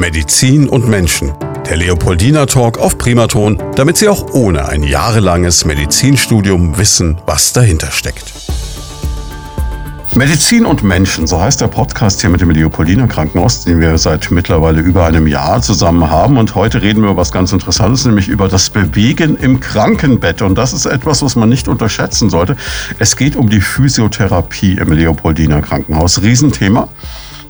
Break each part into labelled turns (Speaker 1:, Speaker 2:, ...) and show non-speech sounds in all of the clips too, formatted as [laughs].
Speaker 1: Medizin und Menschen. Der Leopoldina Talk auf Primaton, damit Sie auch ohne ein jahrelanges Medizinstudium wissen, was dahinter steckt. Medizin und Menschen, so heißt der Podcast hier mit dem Leopoldiner Krankenhaus, den wir seit mittlerweile über einem Jahr zusammen haben. Und heute reden wir über was ganz Interessantes, nämlich über das Bewegen im Krankenbett. Und das ist etwas, was man nicht unterschätzen sollte. Es geht um die Physiotherapie im Leopoldiner Krankenhaus. Riesenthema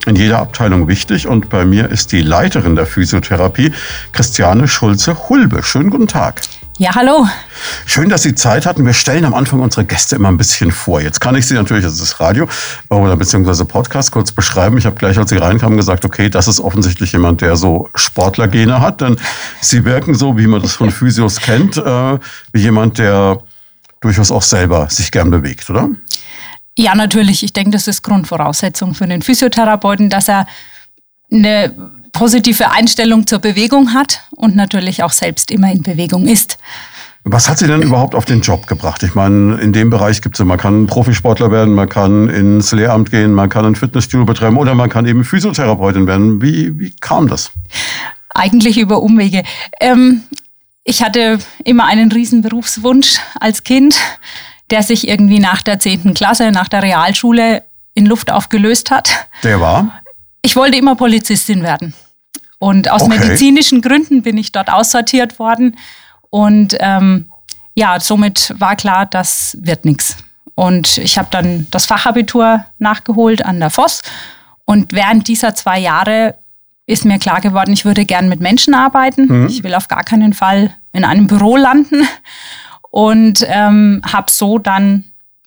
Speaker 1: in jeder Abteilung wichtig. Und bei mir ist die Leiterin der Physiotherapie, Christiane Schulze-Hulbe. Schönen guten Tag.
Speaker 2: Ja, hallo.
Speaker 1: Schön, dass Sie Zeit hatten. Wir stellen am Anfang unsere Gäste immer ein bisschen vor. Jetzt kann ich Sie natürlich, das ist Radio oder beziehungsweise Podcast, kurz beschreiben. Ich habe gleich, als Sie reinkamen, gesagt, okay, das ist offensichtlich jemand, der so Sportlergene hat. Denn Sie wirken so, wie man das von Physios kennt, äh, wie jemand, der durchaus auch selber sich gern bewegt, oder?
Speaker 2: Ja, natürlich. Ich denke, das ist Grundvoraussetzung für den Physiotherapeuten, dass er eine positive Einstellung zur Bewegung hat und natürlich auch selbst immer in Bewegung ist.
Speaker 1: Was hat Sie denn überhaupt auf den Job gebracht? Ich meine, in dem Bereich gibt es, man kann Profisportler werden, man kann ins Lehramt gehen, man kann ein Fitnessstudio betreiben oder man kann eben Physiotherapeutin werden. Wie, wie kam das?
Speaker 2: Eigentlich über Umwege. Ähm, ich hatte immer einen riesen Berufswunsch als Kind, der sich irgendwie nach der 10. Klasse, nach der Realschule in Luft aufgelöst hat.
Speaker 1: Der war?
Speaker 2: Ich wollte immer Polizistin werden. Und aus okay. medizinischen Gründen bin ich dort aussortiert worden. Und ähm, ja, somit war klar, das wird nichts. Und ich habe dann das Fachabitur nachgeholt an der Voss. Und während dieser zwei Jahre ist mir klar geworden, ich würde gern mit Menschen arbeiten. Mhm. Ich will auf gar keinen Fall in einem Büro landen. Und ähm, habe so dann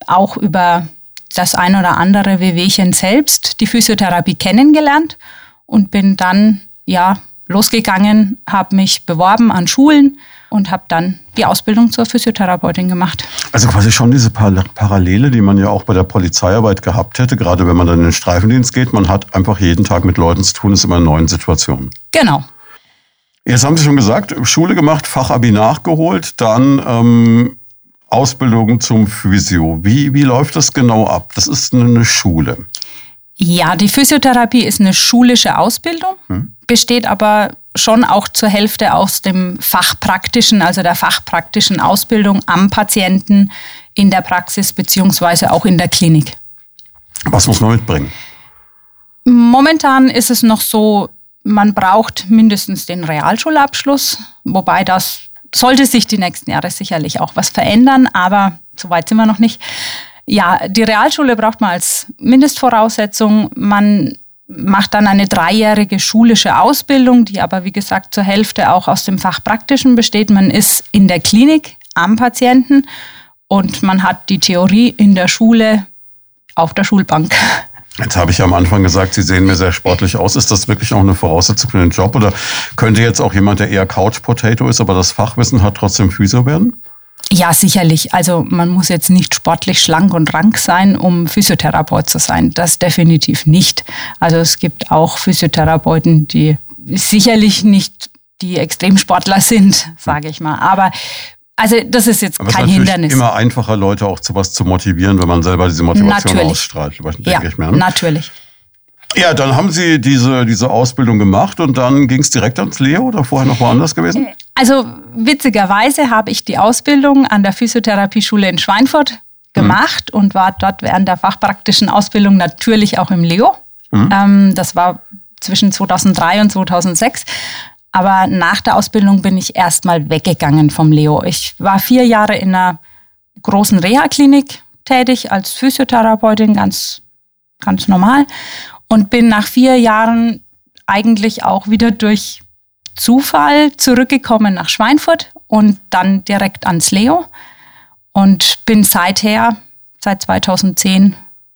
Speaker 2: auch über das ein oder andere Wehwehchen selbst die Physiotherapie kennengelernt und bin dann ja losgegangen, habe mich beworben an Schulen und habe dann die Ausbildung zur Physiotherapeutin gemacht.
Speaker 1: Also quasi schon diese Parallele, die man ja auch bei der Polizeiarbeit gehabt hätte, gerade wenn man dann in den Streifendienst geht. Man hat einfach jeden Tag mit Leuten zu tun, ist immer in neuen Situationen.
Speaker 2: Genau.
Speaker 1: Jetzt haben Sie schon gesagt, Schule gemacht, Fachabi nachgeholt, dann ähm, Ausbildung zum Physio. Wie, wie läuft das genau ab? Das ist eine Schule.
Speaker 2: Ja, die Physiotherapie ist eine schulische Ausbildung, hm. besteht aber schon auch zur Hälfte aus dem fachpraktischen, also der fachpraktischen Ausbildung am Patienten in der Praxis beziehungsweise auch in der Klinik.
Speaker 1: Was muss man mitbringen?
Speaker 2: Momentan ist es noch so, man braucht mindestens den Realschulabschluss, wobei das sollte sich die nächsten Jahre sicherlich auch was verändern, aber so weit sind wir noch nicht. Ja, die Realschule braucht man als Mindestvoraussetzung. Man macht dann eine dreijährige schulische Ausbildung, die aber wie gesagt zur Hälfte auch aus dem Fach Praktischen besteht. Man ist in der Klinik am Patienten und man hat die Theorie in der Schule auf der Schulbank.
Speaker 1: Jetzt habe ich am Anfang gesagt, Sie sehen mir sehr sportlich aus. Ist das wirklich auch eine Voraussetzung für den Job? Oder könnte jetzt auch jemand, der eher Couch-Potato ist, aber das Fachwissen hat, trotzdem Physio werden?
Speaker 2: Ja, sicherlich. Also man muss jetzt nicht sportlich schlank und rank sein, um Physiotherapeut zu sein. Das definitiv nicht. Also es gibt auch Physiotherapeuten, die sicherlich nicht die Extremsportler sind, sage ich mal. Aber also das ist jetzt Aber kein es ist Hindernis.
Speaker 1: immer einfacher, Leute auch zu was zu motivieren, wenn man selber diese Motivation natürlich. ausstrahlt, denke
Speaker 2: ja, ich mir. Ne? Natürlich.
Speaker 1: Ja, dann haben Sie diese, diese Ausbildung gemacht und dann ging es direkt ans Leo oder vorher noch woanders gewesen?
Speaker 2: Also witzigerweise habe ich die Ausbildung an der Physiotherapieschule in Schweinfurt gemacht mhm. und war dort während der fachpraktischen Ausbildung natürlich auch im Leo. Mhm. Ähm, das war zwischen 2003 und 2006. Aber nach der Ausbildung bin ich erstmal weggegangen vom Leo. Ich war vier Jahre in einer großen Reha-Klinik tätig als Physiotherapeutin, ganz, ganz normal. Und bin nach vier Jahren eigentlich auch wieder durch Zufall zurückgekommen nach Schweinfurt und dann direkt ans Leo. Und bin seither, seit 2010,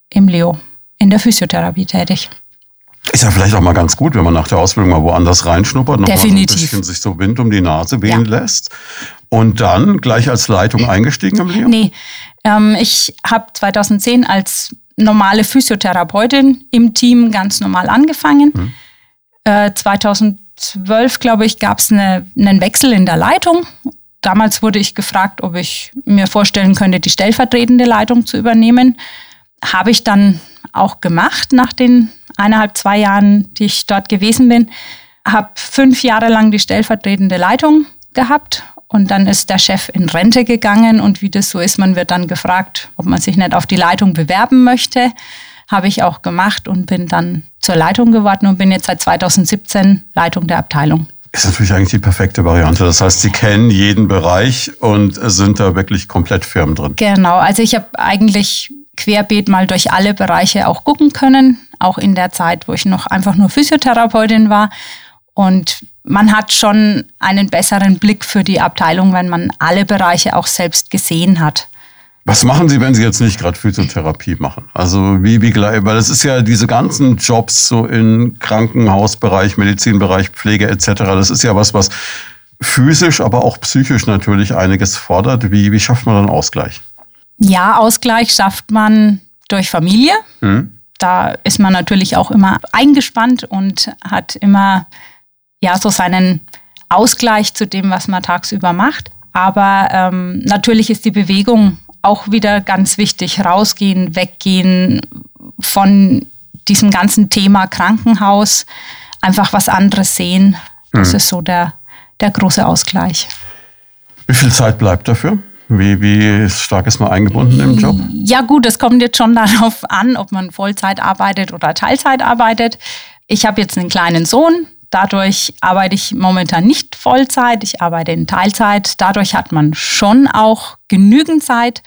Speaker 2: im Leo in der Physiotherapie tätig.
Speaker 1: Ist ja vielleicht auch mal ganz gut, wenn man nach der Ausbildung mal woanders reinschnuppert, noch Definitiv. mal ein bisschen sich so Wind um die Nase wehen ja. lässt. Und dann gleich als Leitung eingestiegen im Leo?
Speaker 2: Nee, ähm, ich habe 2010 als normale Physiotherapeutin im Team ganz normal angefangen. Hm. Äh, 2012, glaube ich, gab es eine, einen Wechsel in der Leitung. Damals wurde ich gefragt, ob ich mir vorstellen könnte, die stellvertretende Leitung zu übernehmen. Habe ich dann auch gemacht nach den eineinhalb, zwei Jahren, die ich dort gewesen bin. habe fünf Jahre lang die stellvertretende Leitung gehabt und dann ist der Chef in Rente gegangen und wie das so ist, man wird dann gefragt, ob man sich nicht auf die Leitung bewerben möchte. Habe ich auch gemacht und bin dann zur Leitung geworden und bin jetzt seit 2017 Leitung der Abteilung.
Speaker 1: Ist natürlich eigentlich die perfekte Variante. Das heißt, Sie kennen jeden Bereich und sind da wirklich komplett firm drin.
Speaker 2: Genau, also ich habe eigentlich querbeet mal durch alle Bereiche auch gucken können, auch in der Zeit, wo ich noch einfach nur Physiotherapeutin war. Und man hat schon einen besseren Blick für die Abteilung, wenn man alle Bereiche auch selbst gesehen hat.
Speaker 1: Was machen Sie, wenn Sie jetzt nicht gerade Physiotherapie machen? Also wie, wie, weil es ist ja diese ganzen Jobs so im Krankenhausbereich, Medizinbereich, Pflege etc. Das ist ja was, was physisch, aber auch psychisch natürlich einiges fordert. Wie, wie schafft man dann Ausgleich?
Speaker 2: Ja, Ausgleich schafft man durch Familie. Mhm. Da ist man natürlich auch immer eingespannt und hat immer ja so seinen Ausgleich zu dem, was man tagsüber macht. Aber ähm, natürlich ist die Bewegung auch wieder ganz wichtig. Rausgehen, weggehen von diesem ganzen Thema Krankenhaus, einfach was anderes sehen. Das mhm. ist so der, der große Ausgleich.
Speaker 1: Wie viel Zeit bleibt dafür? Wie, wie stark ist man eingebunden im Job?
Speaker 2: Ja gut, es kommt jetzt schon [laughs] darauf an, ob man Vollzeit arbeitet oder Teilzeit arbeitet. Ich habe jetzt einen kleinen Sohn, Dadurch arbeite ich momentan nicht Vollzeit, ich arbeite in Teilzeit. Dadurch hat man schon auch genügend Zeit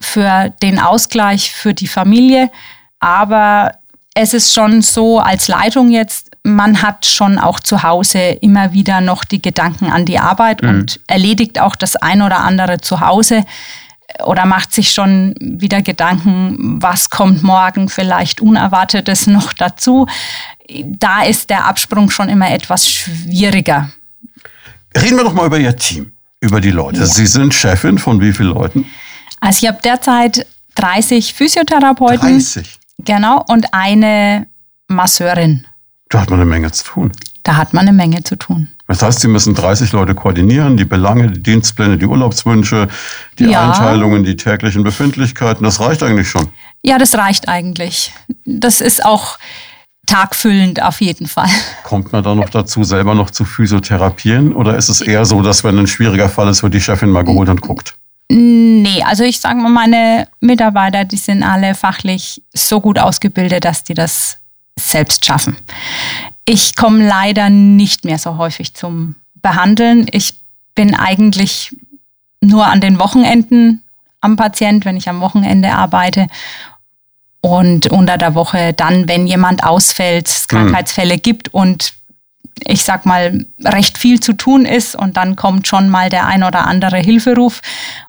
Speaker 2: für den Ausgleich für die Familie. Aber es ist schon so als Leitung jetzt, man hat schon auch zu Hause immer wieder noch die Gedanken an die Arbeit mhm. und erledigt auch das ein oder andere zu Hause oder macht sich schon wieder Gedanken, was kommt morgen vielleicht Unerwartetes [laughs] noch dazu. Da ist der Absprung schon immer etwas schwieriger.
Speaker 1: Reden wir doch mal über Ihr Team, über die Leute. Ja. Sie sind Chefin von wie vielen Leuten?
Speaker 2: Also ich habe derzeit 30 Physiotherapeuten.
Speaker 1: 30?
Speaker 2: Genau, und eine Masseurin.
Speaker 1: Da hat man eine Menge zu tun.
Speaker 2: Da hat man eine Menge zu tun.
Speaker 1: Das heißt, Sie müssen 30 Leute koordinieren, die Belange, die Dienstpläne, die Urlaubswünsche, die ja. Einteilungen, die täglichen Befindlichkeiten. Das reicht eigentlich schon.
Speaker 2: Ja, das reicht eigentlich. Das ist auch tagfüllend auf jeden Fall.
Speaker 1: Kommt man da noch dazu, selber noch zu physiotherapieren? Oder ist es eher so, dass wenn ein schwieriger Fall ist, wird die Chefin mal geholt und guckt?
Speaker 2: Nee, also ich sage mal, meine Mitarbeiter, die sind alle fachlich so gut ausgebildet, dass die das selbst schaffen. Ich komme leider nicht mehr so häufig zum Behandeln. Ich bin eigentlich nur an den Wochenenden am Patient, wenn ich am Wochenende arbeite. Und unter der Woche dann, wenn jemand ausfällt, es hm. Krankheitsfälle gibt und ich sag mal, recht viel zu tun ist und dann kommt schon mal der ein oder andere Hilferuf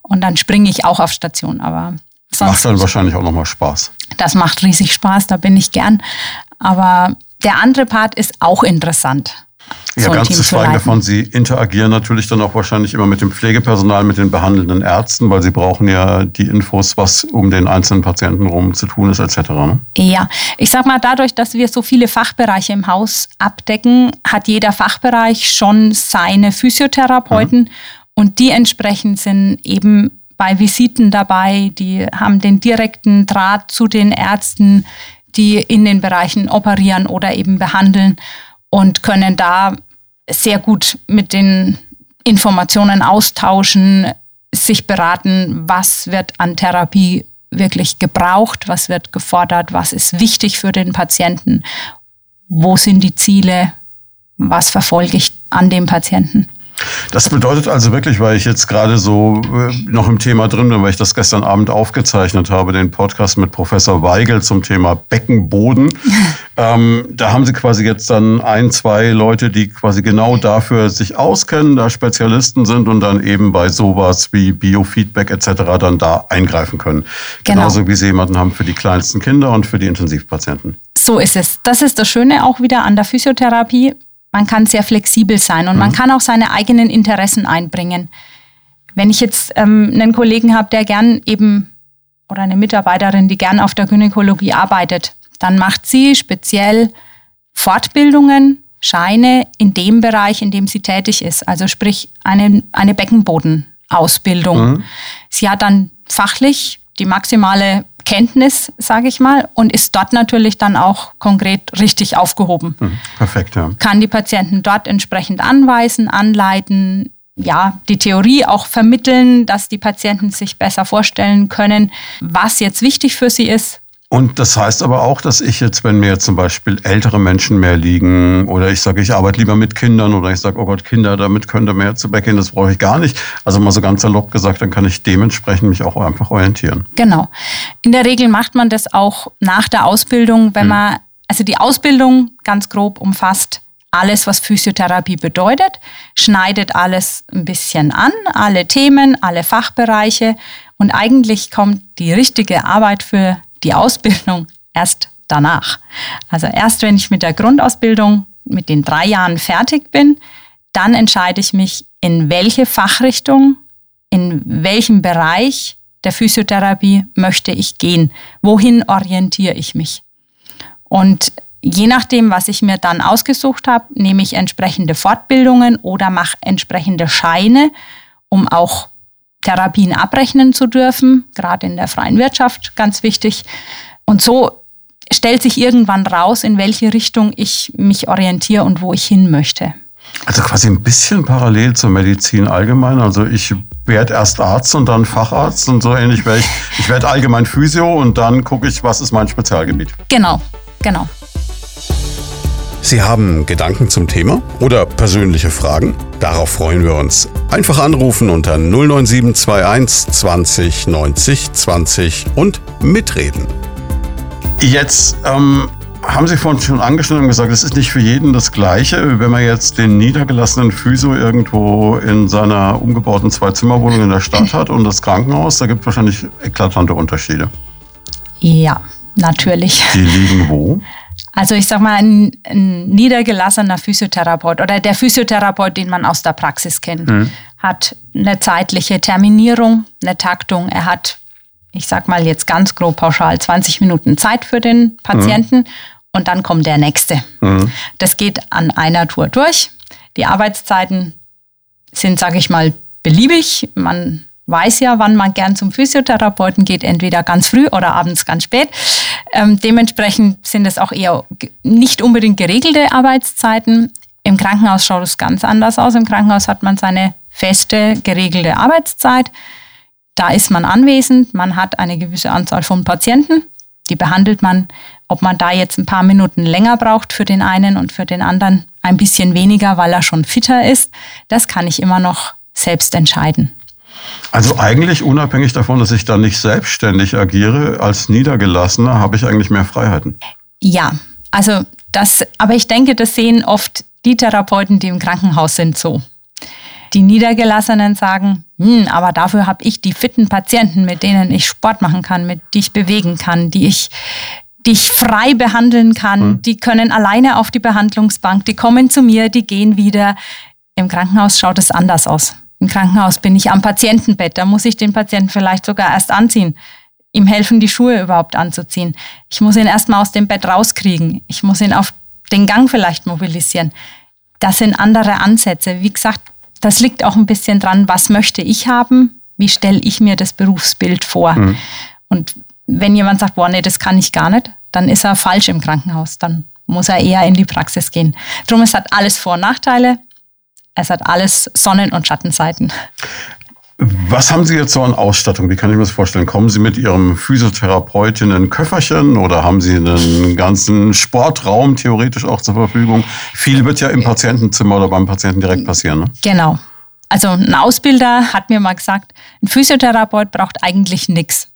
Speaker 2: und dann springe ich auch auf Station. Aber
Speaker 1: sonst macht dann wahrscheinlich auch nochmal Spaß.
Speaker 2: Das macht riesig Spaß, da bin ich gern. Aber der andere Part ist auch interessant.
Speaker 1: Ja, so ganz zu schweigen davon, Sie interagieren natürlich dann auch wahrscheinlich immer mit dem Pflegepersonal, mit den behandelnden Ärzten, weil Sie brauchen ja die Infos, was um den einzelnen Patienten rum zu tun ist, etc. Ne?
Speaker 2: Ja, ich sag mal, dadurch, dass wir so viele Fachbereiche im Haus abdecken, hat jeder Fachbereich schon seine Physiotherapeuten mhm. und die entsprechend sind eben bei Visiten dabei, die haben den direkten Draht zu den Ärzten, die in den Bereichen operieren oder eben behandeln und können da sehr gut mit den Informationen austauschen, sich beraten, was wird an Therapie wirklich gebraucht, was wird gefordert, was ist wichtig für den Patienten, wo sind die Ziele, was verfolge ich an dem Patienten.
Speaker 1: Das bedeutet also wirklich, weil ich jetzt gerade so äh, noch im Thema drin bin, weil ich das gestern Abend aufgezeichnet habe, den Podcast mit Professor Weigel zum Thema Beckenboden. [laughs] ähm, da haben Sie quasi jetzt dann ein, zwei Leute, die quasi genau dafür sich auskennen, da Spezialisten sind und dann eben bei sowas wie Biofeedback etc. dann da eingreifen können. Genau. Genauso wie Sie jemanden haben für die kleinsten Kinder und für die Intensivpatienten.
Speaker 2: So ist es. Das ist das Schöne auch wieder an der Physiotherapie man kann sehr flexibel sein und mhm. man kann auch seine eigenen Interessen einbringen. Wenn ich jetzt ähm, einen Kollegen habe, der gern eben oder eine Mitarbeiterin, die gern auf der Gynäkologie arbeitet, dann macht sie speziell Fortbildungen, Scheine in dem Bereich, in dem sie tätig ist. Also sprich eine, eine Beckenbodenausbildung. Mhm. Sie hat dann fachlich die maximale Kenntnis, sage ich mal, und ist dort natürlich dann auch konkret richtig aufgehoben.
Speaker 1: Mhm, perfekt, ja.
Speaker 2: Kann die Patienten dort entsprechend anweisen, anleiten, ja, die Theorie auch vermitteln, dass die Patienten sich besser vorstellen können, was jetzt wichtig für sie ist,
Speaker 1: und das heißt aber auch, dass ich jetzt, wenn mir zum Beispiel ältere Menschen mehr liegen oder ich sage, ich arbeite lieber mit Kindern oder ich sage, oh Gott, Kinder, damit könnt ihr mehr zu weggehen, das brauche ich gar nicht. Also mal so ganz salopp gesagt, dann kann ich dementsprechend mich auch einfach orientieren.
Speaker 2: Genau. In der Regel macht man das auch nach der Ausbildung, wenn hm. man, also die Ausbildung ganz grob umfasst alles, was Physiotherapie bedeutet, schneidet alles ein bisschen an, alle Themen, alle Fachbereiche und eigentlich kommt die richtige Arbeit für die Ausbildung erst danach. Also erst wenn ich mit der Grundausbildung mit den drei Jahren fertig bin, dann entscheide ich mich, in welche Fachrichtung, in welchem Bereich der Physiotherapie möchte ich gehen, wohin orientiere ich mich. Und je nachdem, was ich mir dann ausgesucht habe, nehme ich entsprechende Fortbildungen oder mache entsprechende Scheine, um auch Therapien abrechnen zu dürfen, gerade in der freien Wirtschaft ganz wichtig. Und so stellt sich irgendwann raus, in welche Richtung ich mich orientiere und wo ich hin möchte.
Speaker 1: Also quasi ein bisschen parallel zur Medizin allgemein. Also ich werde erst Arzt und dann Facharzt und so ähnlich werde ich. Ich werde allgemein Physio und dann gucke ich, was ist mein Spezialgebiet.
Speaker 2: Genau, genau.
Speaker 1: Sie haben Gedanken zum Thema oder persönliche Fragen? Darauf freuen wir uns. Einfach anrufen unter 09721 20 90 20 und mitreden. Jetzt ähm, haben Sie vorhin schon angeschnitten und gesagt, es ist nicht für jeden das Gleiche. Wenn man jetzt den niedergelassenen Physio irgendwo in seiner umgebauten Zwei-Zimmer-Wohnung in der Stadt hat und das Krankenhaus, da gibt es wahrscheinlich eklatante Unterschiede.
Speaker 2: Ja, natürlich.
Speaker 1: Die liegen wo?
Speaker 2: Also ich sag mal, ein, ein, niedergelassener Physiotherapeut oder der Physiotherapeut, den man aus der Praxis kennt, mhm. hat eine zeitliche Terminierung, eine Taktung. Er hat, ich sag mal jetzt ganz grob pauschal, 20 Minuten Zeit für den Patienten mhm. und dann kommt der nächste. Mhm. Das geht an einer Tour durch. Die Arbeitszeiten sind, sage ich mal, beliebig. Man weiß ja, wann man gern zum Physiotherapeuten geht, entweder ganz früh oder abends ganz spät. Ähm, dementsprechend sind es auch eher nicht unbedingt geregelte Arbeitszeiten. Im Krankenhaus schaut es ganz anders aus. Im Krankenhaus hat man seine feste, geregelte Arbeitszeit. Da ist man anwesend, man hat eine gewisse Anzahl von Patienten, die behandelt man. Ob man da jetzt ein paar Minuten länger braucht für den einen und für den anderen ein bisschen weniger, weil er schon fitter ist, das kann ich immer noch selbst entscheiden.
Speaker 1: Also eigentlich unabhängig davon, dass ich da nicht selbstständig agiere, als Niedergelassener habe ich eigentlich mehr Freiheiten.
Speaker 2: Ja, also das, aber ich denke, das sehen oft die Therapeuten, die im Krankenhaus sind, so. Die Niedergelassenen sagen, hm, aber dafür habe ich die fitten Patienten, mit denen ich Sport machen kann, mit die ich bewegen kann, die ich, die ich frei behandeln kann, hm. die können alleine auf die Behandlungsbank, die kommen zu mir, die gehen wieder. Im Krankenhaus schaut es anders aus. Im Krankenhaus bin ich am Patientenbett, da muss ich den Patienten vielleicht sogar erst anziehen, ihm helfen, die Schuhe überhaupt anzuziehen. Ich muss ihn erstmal aus dem Bett rauskriegen. Ich muss ihn auf den Gang vielleicht mobilisieren. Das sind andere Ansätze. Wie gesagt, das liegt auch ein bisschen dran, was möchte ich haben, wie stelle ich mir das Berufsbild vor. Mhm. Und wenn jemand sagt, boah, nee, das kann ich gar nicht, dann ist er falsch im Krankenhaus. Dann muss er eher in die Praxis gehen. Drum, es hat alles Vor- und Nachteile. Es hat alles Sonnen- und Schattenseiten.
Speaker 1: Was haben Sie jetzt so an Ausstattung? Wie kann ich mir das vorstellen? Kommen Sie mit Ihrem Physiotherapeuten in Köfferchen oder haben Sie einen ganzen Sportraum theoretisch auch zur Verfügung? Viel wird ja im Patientenzimmer oder beim Patienten direkt passieren. Ne?
Speaker 2: Genau. Also ein Ausbilder hat mir mal gesagt, ein Physiotherapeut braucht eigentlich nichts.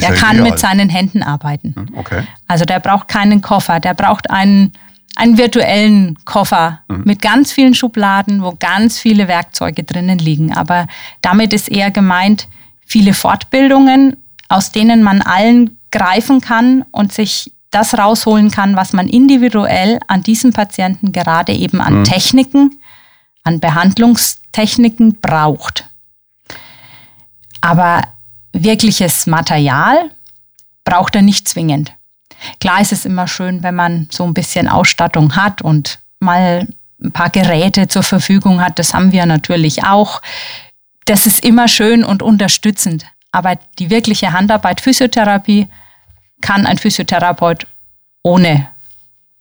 Speaker 2: Der kann ideal. mit seinen Händen arbeiten. Hm, okay. Also der braucht keinen Koffer, der braucht einen einen virtuellen Koffer mhm. mit ganz vielen Schubladen, wo ganz viele Werkzeuge drinnen liegen. Aber damit ist eher gemeint, viele Fortbildungen, aus denen man allen greifen kann und sich das rausholen kann, was man individuell an diesem Patienten gerade eben an mhm. Techniken, an Behandlungstechniken braucht. Aber wirkliches Material braucht er nicht zwingend. Klar ist es immer schön, wenn man so ein bisschen Ausstattung hat und mal ein paar Geräte zur Verfügung hat. Das haben wir natürlich auch. Das ist immer schön und unterstützend. Aber die wirkliche Handarbeit, Physiotherapie, kann ein Physiotherapeut ohne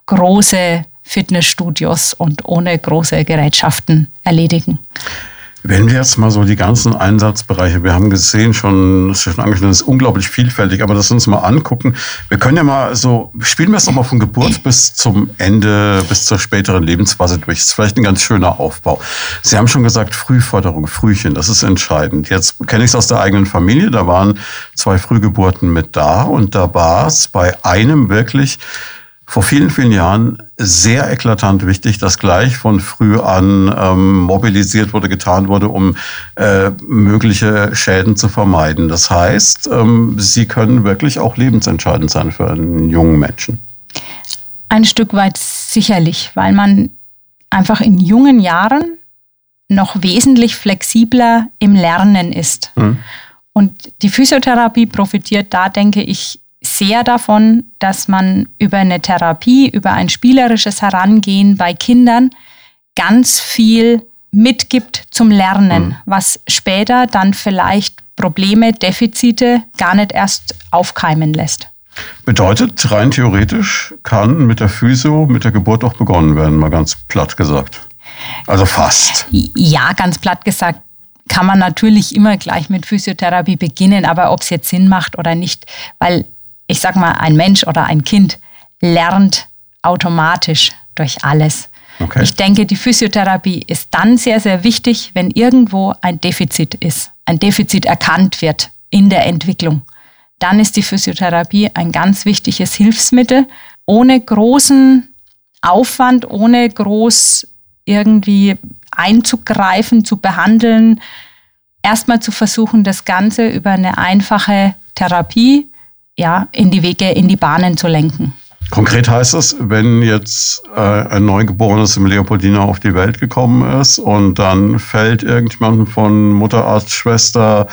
Speaker 2: große Fitnessstudios und ohne große Gerätschaften erledigen.
Speaker 1: Wenn wir jetzt mal so die ganzen Einsatzbereiche, wir haben gesehen schon, das ist schon angeschnitten, ist unglaublich vielfältig, aber das uns mal angucken. Wir können ja mal so, spielen wir es doch mal von Geburt bis zum Ende, bis zur späteren Lebensphase durch. Das ist vielleicht ein ganz schöner Aufbau. Sie haben schon gesagt, Frühförderung, Frühchen, das ist entscheidend. Jetzt kenne ich es aus der eigenen Familie, da waren zwei Frühgeburten mit da und da war es bei einem wirklich vor vielen, vielen Jahren sehr eklatant wichtig, dass gleich von früh an ähm, mobilisiert wurde, getan wurde, um äh, mögliche Schäden zu vermeiden. Das heißt, ähm, sie können wirklich auch lebensentscheidend sein für einen jungen Menschen.
Speaker 2: Ein Stück weit sicherlich, weil man einfach in jungen Jahren noch wesentlich flexibler im Lernen ist. Mhm. Und die Physiotherapie profitiert da, denke ich, sehr davon, dass man über eine Therapie, über ein spielerisches Herangehen bei Kindern ganz viel mitgibt zum Lernen, mhm. was später dann vielleicht Probleme, Defizite gar nicht erst aufkeimen lässt.
Speaker 1: Bedeutet, rein theoretisch kann mit der Physio, mit der Geburt auch begonnen werden, mal ganz platt gesagt. Also fast.
Speaker 2: Ja, ganz platt gesagt kann man natürlich immer gleich mit Physiotherapie beginnen, aber ob es jetzt Sinn macht oder nicht, weil ich sag mal, ein Mensch oder ein Kind lernt automatisch durch alles. Okay. Ich denke, die Physiotherapie ist dann sehr, sehr wichtig, wenn irgendwo ein Defizit ist, ein Defizit erkannt wird in der Entwicklung. Dann ist die Physiotherapie ein ganz wichtiges Hilfsmittel, ohne großen Aufwand, ohne groß irgendwie einzugreifen, zu behandeln. Erstmal zu versuchen, das Ganze über eine einfache Therapie ja, in die Wege, in die Bahnen zu lenken.
Speaker 1: Konkret heißt es, wenn jetzt äh, ein Neugeborenes im Leopoldina auf die Welt gekommen ist und dann fällt irgendjemand von Mutterarzt, Schwester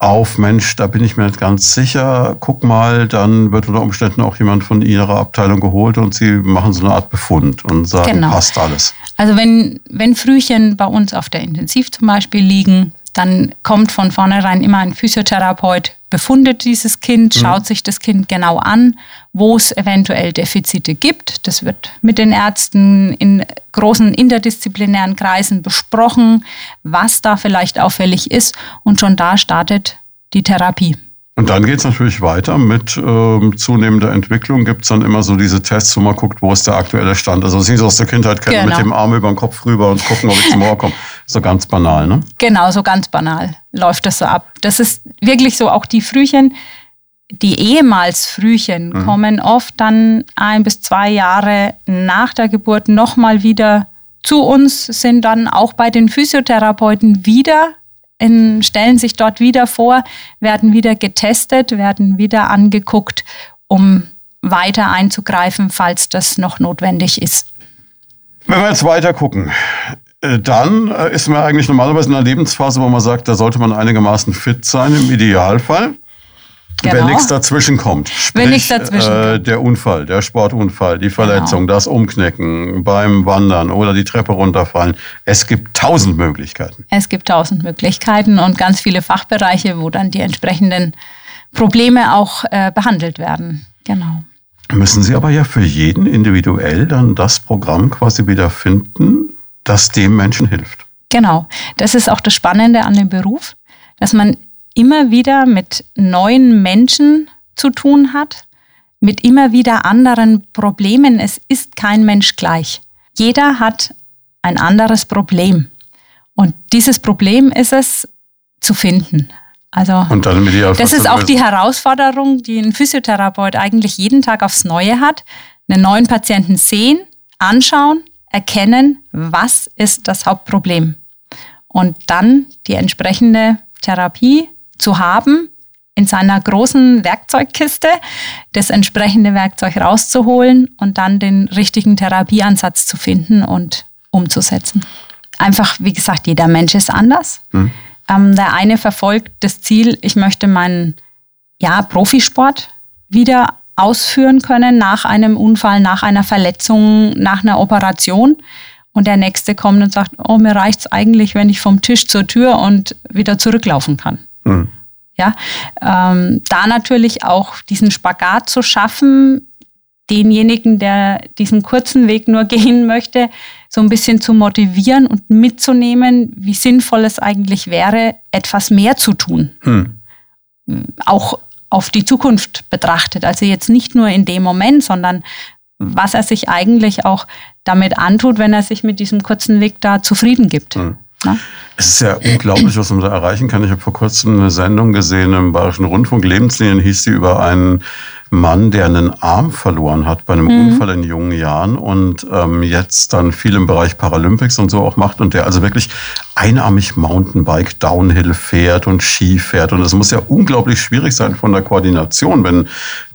Speaker 1: auf, Mensch, da bin ich mir nicht ganz sicher, guck mal, dann wird unter Umständen auch jemand von Ihrer Abteilung geholt und Sie machen so eine Art Befund und sagen, genau. passt alles.
Speaker 2: Also wenn, wenn Frühchen bei uns auf der Intensiv zum Beispiel liegen, dann kommt von vornherein immer ein Physiotherapeut, befundet dieses Kind, mhm. schaut sich das Kind genau an, wo es eventuell Defizite gibt. Das wird mit den Ärzten in großen interdisziplinären Kreisen besprochen, was da vielleicht auffällig ist. Und schon da startet die Therapie.
Speaker 1: Und dann geht es natürlich weiter mit ähm, zunehmender Entwicklung. Gibt es dann immer so diese Tests, wo man guckt, wo ist der aktuelle Stand. Also Sie so aus der Kindheit kennen, genau. mit dem Arm über den Kopf rüber und gucken, ob ich zum Ohr komme. [laughs] So ganz banal, ne?
Speaker 2: Genau, so ganz banal läuft das so ab. Das ist wirklich so, auch die Frühchen, die ehemals Frühchen mhm. kommen oft dann ein bis zwei Jahre nach der Geburt nochmal wieder zu uns, sind dann auch bei den Physiotherapeuten wieder in, stellen sich dort wieder vor, werden wieder getestet, werden wieder angeguckt, um weiter einzugreifen, falls das noch notwendig ist.
Speaker 1: Wenn wir jetzt weiter gucken, dann äh, ist man eigentlich normalerweise in einer Lebensphase, wo man sagt, da sollte man einigermaßen fit sein im Idealfall. Genau. Wenn nichts dazwischen kommt. Sprich, Wenn nichts dazwischen äh, Der Unfall, der Sportunfall, die Verletzung, genau. das Umknicken beim Wandern oder die Treppe runterfallen. Es gibt tausend Möglichkeiten.
Speaker 2: Es gibt tausend Möglichkeiten und ganz viele Fachbereiche, wo dann die entsprechenden Probleme auch äh, behandelt werden. Genau.
Speaker 1: Müssen Sie aber ja für jeden individuell dann das Programm quasi wieder finden, das dem Menschen hilft.
Speaker 2: Genau. Das ist auch das Spannende an dem Beruf, dass man immer wieder mit neuen Menschen zu tun hat, mit immer wieder anderen Problemen. Es ist kein Mensch gleich. Jeder hat ein anderes Problem. Und dieses Problem ist es zu finden. Also das ist auch die Herausforderung, die ein Physiotherapeut eigentlich jeden Tag aufs Neue hat. Einen neuen Patienten sehen, anschauen, erkennen, was ist das Hauptproblem. Und dann die entsprechende Therapie zu haben, in seiner großen Werkzeugkiste das entsprechende Werkzeug rauszuholen und dann den richtigen Therapieansatz zu finden und umzusetzen. Einfach, wie gesagt, jeder Mensch ist anders. Mhm. Ähm, der eine verfolgt das Ziel, ich möchte meinen ja, Profisport wieder ausführen können nach einem Unfall, nach einer Verletzung, nach einer Operation. Und der nächste kommt und sagt, oh, mir reicht es eigentlich, wenn ich vom Tisch zur Tür und wieder zurücklaufen kann. Mhm. Ja, ähm, da natürlich auch diesen Spagat zu schaffen, denjenigen, der diesen kurzen Weg nur [laughs] gehen möchte, so ein bisschen zu motivieren und mitzunehmen, wie sinnvoll es eigentlich wäre, etwas mehr zu tun. Hm. Auch auf die Zukunft betrachtet. Also jetzt nicht nur in dem Moment, sondern was er sich eigentlich auch damit antut, wenn er sich mit diesem kurzen Weg da zufrieden gibt. Hm.
Speaker 1: Es ist ja unglaublich, was man da erreichen kann. Ich habe vor kurzem eine Sendung gesehen im Bayerischen Rundfunk. Lebenslinien hieß sie über einen Mann, der einen Arm verloren hat bei einem mhm. Unfall in jungen Jahren und ähm, jetzt dann viel im Bereich Paralympics und so auch macht und der also wirklich einarmig Mountainbike, Downhill fährt und Ski fährt. Und es muss ja unglaublich schwierig sein von der Koordination, wenn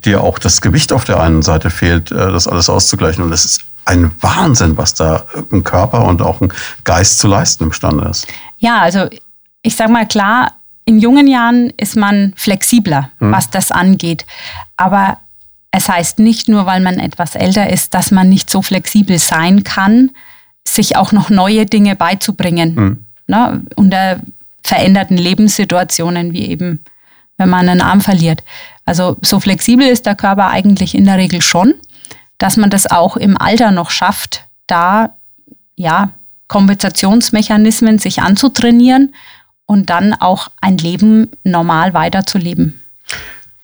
Speaker 1: dir auch das Gewicht auf der einen Seite fehlt, äh, das alles auszugleichen. Und es ist ein Wahnsinn, was da ein Körper und auch ein Geist zu leisten imstande ist.
Speaker 2: Ja, also ich sage mal klar, in jungen Jahren ist man flexibler, hm. was das angeht. Aber es heißt nicht nur, weil man etwas älter ist, dass man nicht so flexibel sein kann, sich auch noch neue Dinge beizubringen. Hm. Ne, unter veränderten Lebenssituationen, wie eben, wenn man einen Arm verliert. Also so flexibel ist der Körper eigentlich in der Regel schon, dass man das auch im Alter noch schafft, da ja Kompensationsmechanismen sich anzutrainieren und dann auch ein Leben normal weiterzuleben.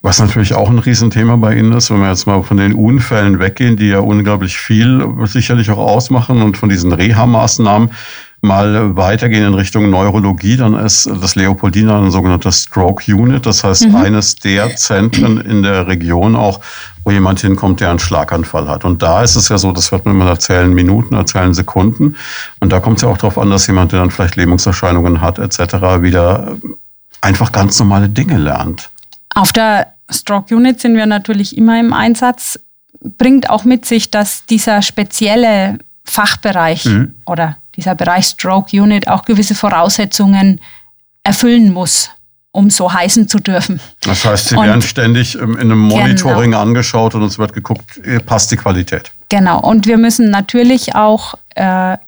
Speaker 1: Was natürlich auch ein Riesenthema bei Ihnen ist, wenn wir jetzt mal von den Unfällen weggehen, die ja unglaublich viel sicherlich auch ausmachen und von diesen Reha-Maßnahmen mal weitergehen in Richtung Neurologie, dann ist das Leopoldina ein sogenanntes Stroke Unit. Das heißt, mhm. eines der Zentren in der Region auch, wo jemand hinkommt, der einen Schlaganfall hat. Und da ist es ja so, das wird man immer erzählen Minuten, erzählen Sekunden. Und da kommt es ja auch darauf an, dass jemand, der dann vielleicht Lähmungserscheinungen hat, etc., wieder einfach ganz normale Dinge lernt.
Speaker 2: Auf der Stroke Unit sind wir natürlich immer im Einsatz. Bringt auch mit sich, dass dieser spezielle Fachbereich mhm. oder dieser Bereich Stroke Unit auch gewisse Voraussetzungen erfüllen muss um so heißen zu dürfen.
Speaker 1: Das heißt, sie und werden ständig in einem Monitoring genau. angeschaut und es wird geguckt, passt die Qualität.
Speaker 2: Genau. Und wir müssen natürlich auch äh,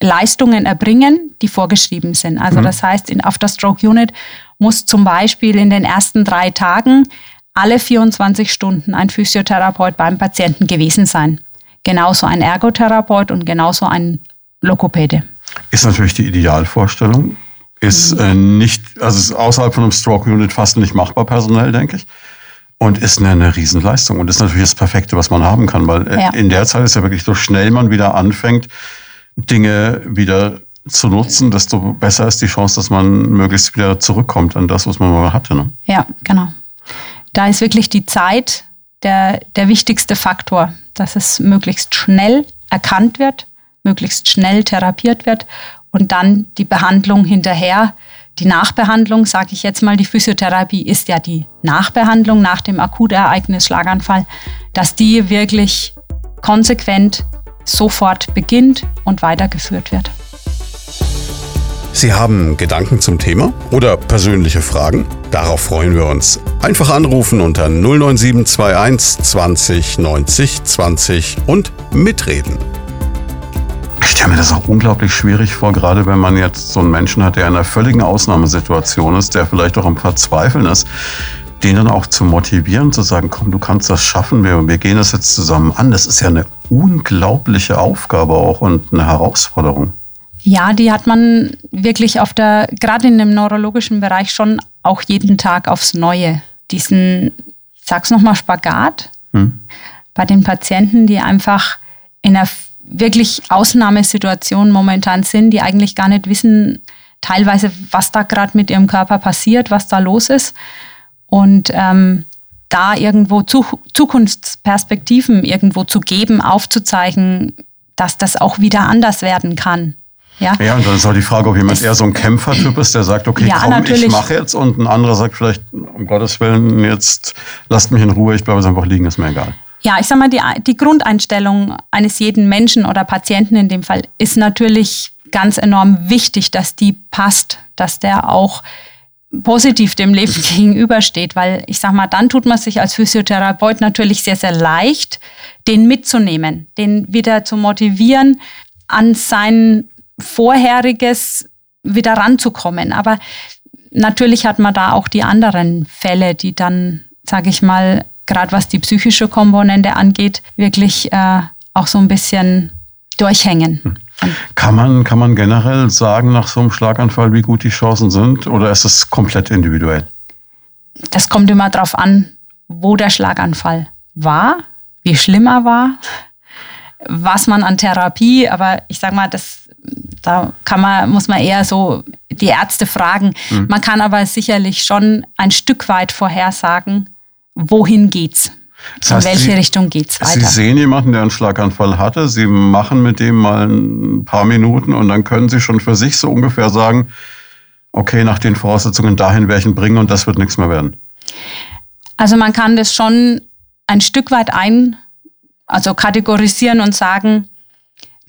Speaker 2: Leistungen erbringen, die vorgeschrieben sind. Also mhm. das heißt, in, auf der Stroke Unit muss zum Beispiel in den ersten drei Tagen alle 24 Stunden ein Physiotherapeut beim Patienten gewesen sein. Genauso ein Ergotherapeut und genauso ein Lokopäde.
Speaker 1: Ist natürlich die Idealvorstellung ist äh, nicht, also ist außerhalb von einem Stroke Unit fast nicht machbar personell, denke ich. Und ist eine, eine Riesenleistung. Und ist natürlich das Perfekte, was man haben kann, weil äh, ja. in der Zeit ist ja wirklich so schnell man wieder anfängt, Dinge wieder zu nutzen, desto besser ist die Chance, dass man möglichst wieder zurückkommt an das, was man mal hatte. Ne?
Speaker 2: Ja, genau. Da ist wirklich die Zeit der, der wichtigste Faktor, dass es möglichst schnell erkannt wird, möglichst schnell therapiert wird und dann die Behandlung hinterher. Die Nachbehandlung, sage ich jetzt mal, die Physiotherapie ist ja die Nachbehandlung nach dem Akutereignis Schlaganfall, dass die wirklich konsequent sofort beginnt und weitergeführt wird.
Speaker 1: Sie haben Gedanken zum Thema oder persönliche Fragen? Darauf freuen wir uns. Einfach anrufen unter 09721 20 90 20 und mitreden. Ich stelle mir das auch unglaublich schwierig vor, gerade wenn man jetzt so einen Menschen hat, der in einer völligen Ausnahmesituation ist, der vielleicht auch am Verzweifeln ist, den dann auch zu motivieren, zu sagen, komm, du kannst das schaffen, wir, wir gehen das jetzt zusammen an. Das ist ja eine unglaubliche Aufgabe auch und eine Herausforderung.
Speaker 2: Ja, die hat man wirklich auf der, gerade in dem neurologischen Bereich schon auch jeden Tag aufs Neue. Diesen, ich sag's nochmal, Spagat hm. bei den Patienten, die einfach in einer wirklich Ausnahmesituationen momentan sind, die eigentlich gar nicht wissen, teilweise, was da gerade mit ihrem Körper passiert, was da los ist. Und ähm, da irgendwo Zukunftsperspektiven irgendwo zu geben, aufzuzeigen, dass das auch wieder anders werden kann.
Speaker 1: Ja, ja und dann ist auch die Frage, ob jemand das, eher so ein Kämpfertyp ist, der sagt, okay, ja, komm, natürlich. ich mache jetzt und ein anderer sagt vielleicht, um Gottes Willen, jetzt lasst mich in Ruhe, ich bleibe jetzt einfach liegen, ist mir egal.
Speaker 2: Ja, ich sag mal, die, die Grundeinstellung eines jeden Menschen oder Patienten in dem Fall ist natürlich ganz enorm wichtig, dass die passt, dass der auch positiv dem Leben [laughs] gegenübersteht, weil ich sag mal, dann tut man sich als Physiotherapeut natürlich sehr, sehr leicht, den mitzunehmen, den wieder zu motivieren, an sein vorheriges wieder ranzukommen. Aber natürlich hat man da auch die anderen Fälle, die dann, sage ich mal, gerade was die psychische Komponente angeht, wirklich äh, auch so ein bisschen durchhängen. Hm.
Speaker 1: Kann man, kann man generell sagen nach so einem Schlaganfall, wie gut die Chancen sind oder ist es komplett individuell?
Speaker 2: Das kommt immer darauf an, wo der Schlaganfall war, wie schlimm er war, was man an Therapie, aber ich sage mal, das, da kann man, muss man eher so die Ärzte fragen. Mhm. Man kann aber sicherlich schon ein Stück weit vorhersagen, wohin geht's. Das heißt, in welche
Speaker 1: Sie,
Speaker 2: Richtung geht's weiter?
Speaker 1: Sie sehen jemanden, der einen Schlaganfall hatte, Sie machen mit dem mal ein paar Minuten und dann können Sie schon für sich so ungefähr sagen, okay, nach den Voraussetzungen dahin werde ich ihn bringen und das wird nichts mehr werden.
Speaker 2: Also man kann das schon ein Stück weit ein, also kategorisieren und sagen,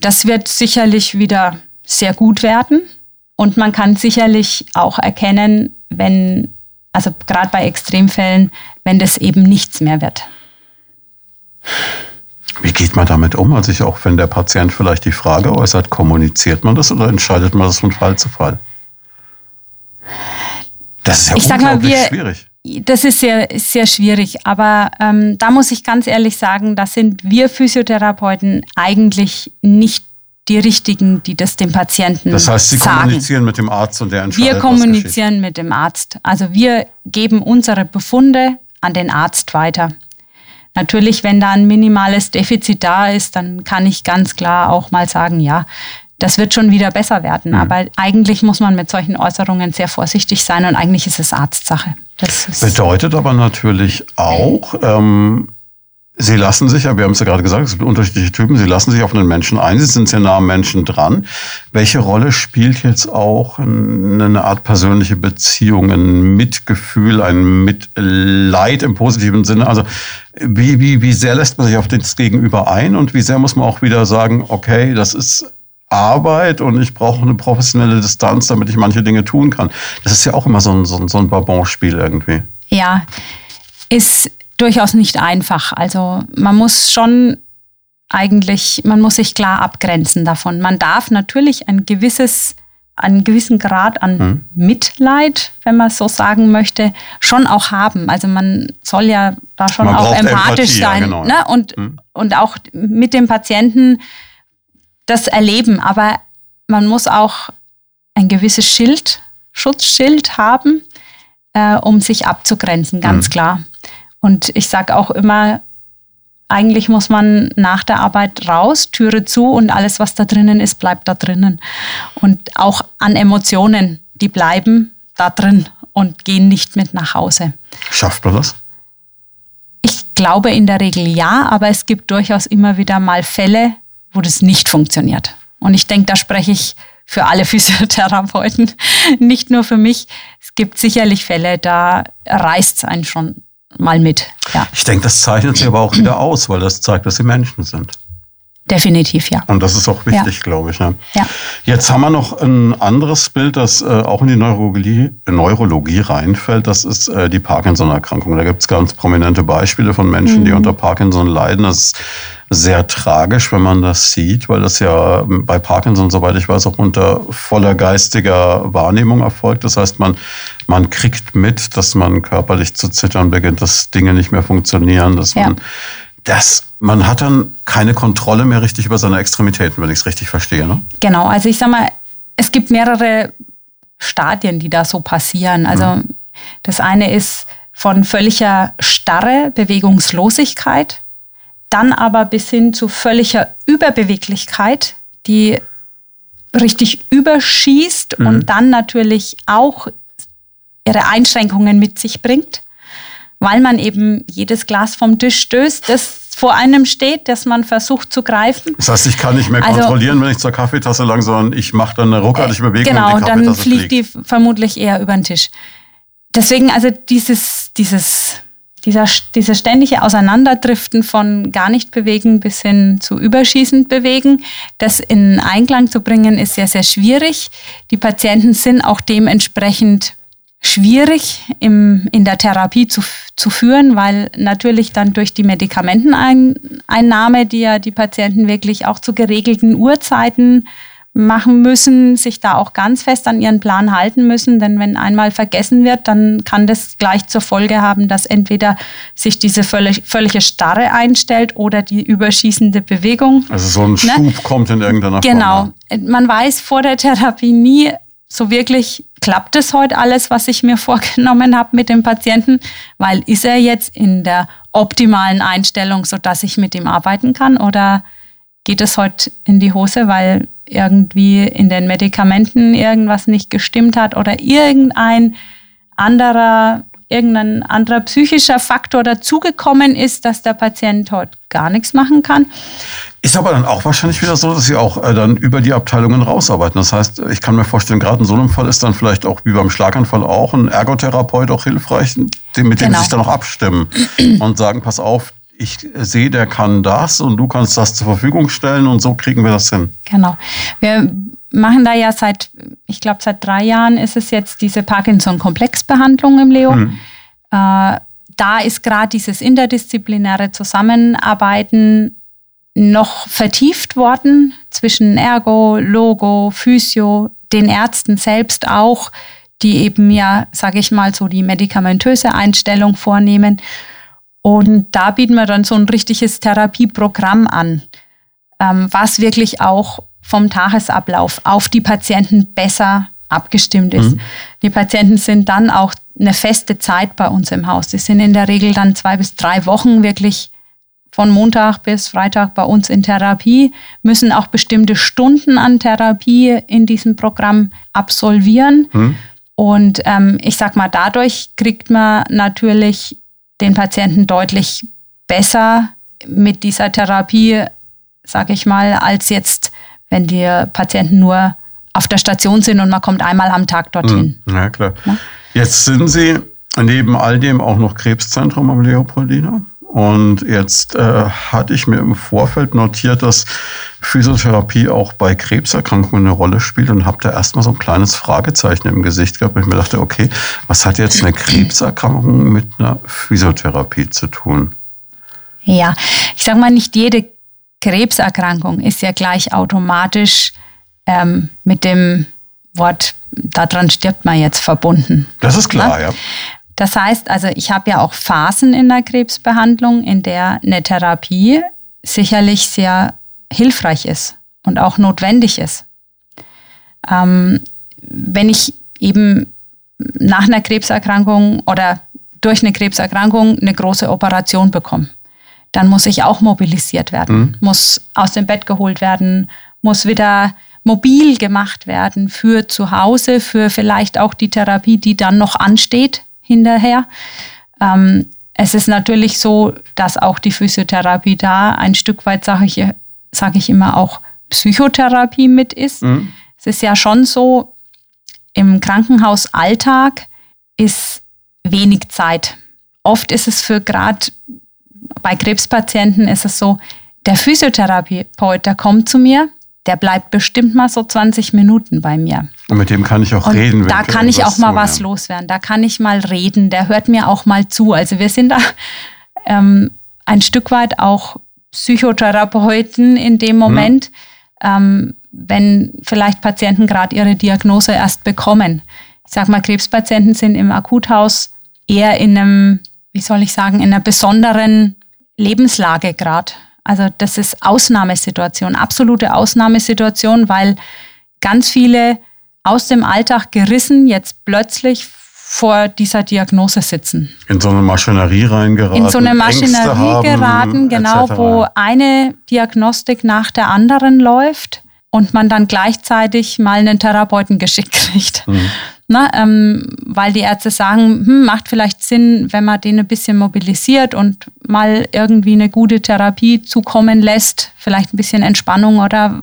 Speaker 2: das wird sicherlich wieder sehr gut werden. Und man kann sicherlich auch erkennen, wenn, also gerade bei Extremfällen, wenn das eben nichts mehr wird.
Speaker 1: Wie geht man damit um? Also ich, auch wenn der Patient vielleicht die Frage äußert, kommuniziert man das oder entscheidet man das von Fall zu Fall? Das ist ja ich unglaublich mal, wir, schwierig.
Speaker 2: Das ist sehr, sehr schwierig, aber ähm, da muss ich ganz ehrlich sagen, da sind wir Physiotherapeuten eigentlich nicht die richtigen, die das dem Patienten sagen.
Speaker 1: Das heißt, Sie sagen. kommunizieren mit dem Arzt und der entscheidet,
Speaker 2: Wir kommunizieren mit dem Arzt. Also wir geben unsere Befunde an den Arzt weiter. Natürlich, wenn da ein minimales Defizit da ist, dann kann ich ganz klar auch mal sagen, ja, das wird schon wieder besser werden. Mhm. Aber eigentlich muss man mit solchen Äußerungen sehr vorsichtig sein und eigentlich ist es Arztsache.
Speaker 1: Das Bedeutet aber natürlich auch, ähm, Sie lassen sich, ja, wir haben es ja gerade gesagt, es gibt unterschiedliche Typen, Sie lassen sich auf einen Menschen ein, Sie sind sehr nah am Menschen dran. Welche Rolle spielt jetzt auch eine Art persönliche Beziehung, ein Mitgefühl, ein Mitleid im positiven Sinne? Also wie, wie, wie sehr lässt man sich auf das Gegenüber ein und wie sehr muss man auch wieder sagen, okay, das ist Arbeit und ich brauche eine professionelle Distanz, damit ich manche Dinge tun kann. Das ist ja auch immer so ein, so ein, so ein Barbonspiel irgendwie.
Speaker 2: Ja, ist durchaus nicht einfach. Also man muss schon eigentlich, man muss sich klar abgrenzen davon. Man darf natürlich ein gewisses, einen gewissen Grad an hm. Mitleid, wenn man so sagen möchte, schon auch haben. Also man soll ja da schon man auch empathisch Empathie, sein genau. ne? und, hm. und auch mit dem Patienten das erleben. Aber man muss auch ein gewisses Schild, Schutzschild haben, äh, um sich abzugrenzen, ganz mhm. klar. Und ich sage auch immer, eigentlich muss man nach der Arbeit raus, Türe zu und alles, was da drinnen ist, bleibt da drinnen. Und auch an Emotionen, die bleiben da drin und gehen nicht mit nach Hause.
Speaker 1: Schafft man das?
Speaker 2: Ich glaube in der Regel ja, aber es gibt durchaus immer wieder mal Fälle, wo das nicht funktioniert. Und ich denke, da spreche ich für alle [laughs] Physiotherapeuten, nicht nur für mich. Es gibt sicherlich Fälle, da reißt es einen schon mal mit.
Speaker 1: Ja. Ich denke, das zeichnet sie aber auch wieder [clears throat] aus, weil das zeigt, dass sie Menschen sind.
Speaker 2: Definitiv, ja.
Speaker 1: Und das ist auch wichtig, ja. glaube ich. Ja. ja. Jetzt haben wir noch ein anderes Bild, das äh, auch in die Neurologie, Neurologie reinfällt. Das ist äh, die Parkinson-Erkrankung. Da gibt es ganz prominente Beispiele von Menschen, mhm. die unter Parkinson leiden. Das ist sehr tragisch, wenn man das sieht, weil das ja bei Parkinson, soweit ich weiß, auch unter voller geistiger Wahrnehmung erfolgt. Das heißt, man, man kriegt mit, dass man körperlich zu zittern beginnt, dass Dinge nicht mehr funktionieren, dass ja. man das, man hat dann keine Kontrolle mehr richtig über seine Extremitäten, wenn ich es richtig verstehe. Ne?
Speaker 2: Genau, also ich sag mal, es gibt mehrere Stadien, die da so passieren. Also mhm. das eine ist von völliger Starre, Bewegungslosigkeit, dann aber bis hin zu völliger Überbeweglichkeit, die richtig überschießt mhm. und dann natürlich auch ihre Einschränkungen mit sich bringt weil man eben jedes Glas vom Tisch stößt, das vor einem steht, das man versucht zu greifen.
Speaker 1: Das heißt, ich kann nicht mehr also, kontrollieren, wenn ich zur Kaffeetasse lang, sondern ich mache dann eine ruckartige Bewegung
Speaker 2: genau, und dann fliegt, fliegt die vermutlich eher über den Tisch. Deswegen also dieses, dieses, dieser, dieses ständige Auseinanderdriften von gar nicht bewegen bis hin zu überschießend bewegen, das in Einklang zu bringen, ist sehr, sehr schwierig. Die Patienten sind auch dementsprechend schwierig im, in der Therapie zu, zu führen, weil natürlich dann durch die Medikamenteneinnahme, die ja die Patienten wirklich auch zu geregelten Uhrzeiten machen müssen, sich da auch ganz fest an ihren Plan halten müssen, denn wenn einmal vergessen wird, dann kann das gleich zur Folge haben, dass entweder sich diese völlig, völlige Starre einstellt oder die überschießende Bewegung.
Speaker 1: Also so ein ne? Schub ne? kommt in irgendeiner
Speaker 2: genau. Form. Genau. Man weiß vor der Therapie nie so wirklich, klappt es heute alles, was ich mir [laughs] vorgenommen habe mit dem Patienten, weil ist er jetzt in der optimalen Einstellung, sodass ich mit ihm arbeiten kann oder geht es heute in die Hose, weil irgendwie in den Medikamenten irgendwas nicht gestimmt hat oder irgendein anderer, irgendein anderer psychischer Faktor dazugekommen ist, dass der Patient heute gar nichts machen kann.
Speaker 1: Ist aber dann auch wahrscheinlich wieder so, dass Sie auch äh, dann über die Abteilungen rausarbeiten. Das heißt, ich kann mir vorstellen, gerade in so einem Fall ist dann vielleicht auch wie beim Schlaganfall auch ein Ergotherapeut auch hilfreich, mit dem genau. Sie sich dann auch abstimmen und sagen, pass auf, ich sehe, der kann das und du kannst das zur Verfügung stellen und so kriegen wir das hin.
Speaker 2: Genau. Wir machen da ja seit, ich glaube, seit drei Jahren ist es jetzt diese Parkinson-Komplexbehandlung im Leo. Hm. Äh, da ist gerade dieses interdisziplinäre Zusammenarbeiten noch vertieft worden zwischen Ergo, Logo, Physio, den Ärzten selbst auch, die eben ja, sage ich mal, so die medikamentöse Einstellung vornehmen. Und da bieten wir dann so ein richtiges Therapieprogramm an, ähm, was wirklich auch vom Tagesablauf auf die Patienten besser abgestimmt ist. Mhm. Die Patienten sind dann auch eine feste Zeit bei uns im Haus. Die sind in der Regel dann zwei bis drei Wochen wirklich von Montag bis Freitag bei uns in Therapie, müssen auch bestimmte Stunden an Therapie in diesem Programm absolvieren. Hm. Und ähm, ich sag mal, dadurch kriegt man natürlich den Patienten deutlich besser mit dieser Therapie, sage ich mal, als jetzt, wenn die Patienten nur auf der Station sind und man kommt einmal am Tag dorthin.
Speaker 1: Hm. Ja, klar. Ja? Jetzt sind Sie neben all dem auch noch Krebszentrum am Leopoldina. Und jetzt äh, hatte ich mir im Vorfeld notiert, dass Physiotherapie auch bei Krebserkrankungen eine Rolle spielt und habe da erstmal so ein kleines Fragezeichen im Gesicht gehabt, weil ich mir dachte, okay, was hat jetzt eine Krebserkrankung mit einer Physiotherapie zu tun?
Speaker 2: Ja, ich sage mal, nicht jede Krebserkrankung ist ja gleich automatisch ähm, mit dem Wort, daran stirbt man jetzt verbunden.
Speaker 1: Das ist klar, ja. ja.
Speaker 2: Das heißt also, ich habe ja auch Phasen in der Krebsbehandlung, in der eine Therapie sicherlich sehr hilfreich ist und auch notwendig ist. Ähm, wenn ich eben nach einer Krebserkrankung oder durch eine Krebserkrankung eine große Operation bekomme, dann muss ich auch mobilisiert werden, mhm. muss aus dem Bett geholt werden, muss wieder mobil gemacht werden für zu Hause, für vielleicht auch die Therapie, die dann noch ansteht hinterher. Ähm, es ist natürlich so, dass auch die Physiotherapie da ein Stück weit, sage ich, sag ich immer, auch Psychotherapie mit ist. Mhm. Es ist ja schon so, im Krankenhausalltag ist wenig Zeit. Oft ist es für gerade bei Krebspatienten ist es so, der Physiotherapeut, der kommt zu mir, der bleibt bestimmt mal so 20 Minuten bei mir.
Speaker 1: Und mit dem kann ich auch
Speaker 2: und
Speaker 1: reden.
Speaker 2: Da kann ich auch mal was loswerden. Da kann ich mal reden. Der hört mir auch mal zu. Also wir sind da ähm, ein Stück weit auch Psychotherapeuten in dem Moment, hm. ähm, wenn vielleicht Patienten gerade ihre Diagnose erst bekommen. Ich sage mal, Krebspatienten sind im Akuthaus eher in einem, wie soll ich sagen, in einer besonderen Lebenslage gerade. Also das ist Ausnahmesituation, absolute Ausnahmesituation, weil ganz viele aus dem Alltag gerissen jetzt plötzlich vor dieser Diagnose sitzen.
Speaker 1: In so eine Maschinerie reingeraten.
Speaker 2: In so eine Maschinerie haben, geraten, genau, etc. wo eine Diagnostik nach der anderen läuft und man dann gleichzeitig mal einen Therapeuten geschickt kriegt. Mhm. Na, ähm, weil die Ärzte sagen, hm, macht vielleicht Sinn, wenn man den ein bisschen mobilisiert und mal irgendwie eine gute Therapie zukommen lässt, vielleicht ein bisschen Entspannung oder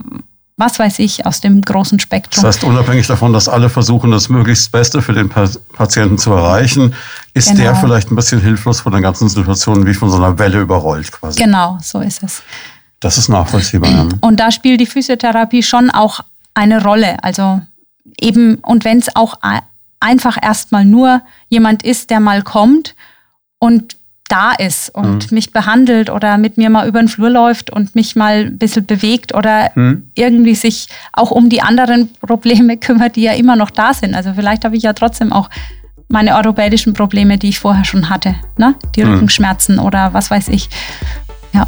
Speaker 2: was weiß ich aus dem großen Spektrum.
Speaker 1: Das heißt, unabhängig davon, dass alle versuchen, das möglichst Beste für den Patienten zu erreichen, ist genau. der vielleicht ein bisschen hilflos von der ganzen Situation, wie von so einer Welle überrollt quasi.
Speaker 2: Genau, so ist es.
Speaker 1: Das ist nachvollziehbar.
Speaker 2: Und da spielt die Physiotherapie schon auch eine Rolle. Also eben, und wenn es auch einfach erstmal nur jemand ist, der mal kommt und da ist und mhm. mich behandelt oder mit mir mal über den Flur läuft und mich mal ein bisschen bewegt oder mhm. irgendwie sich auch um die anderen Probleme kümmert, die ja immer noch da sind. Also vielleicht habe ich ja trotzdem auch meine orthopädischen Probleme, die ich vorher schon hatte. Ne? Die mhm. Rückenschmerzen oder was weiß ich. Ja.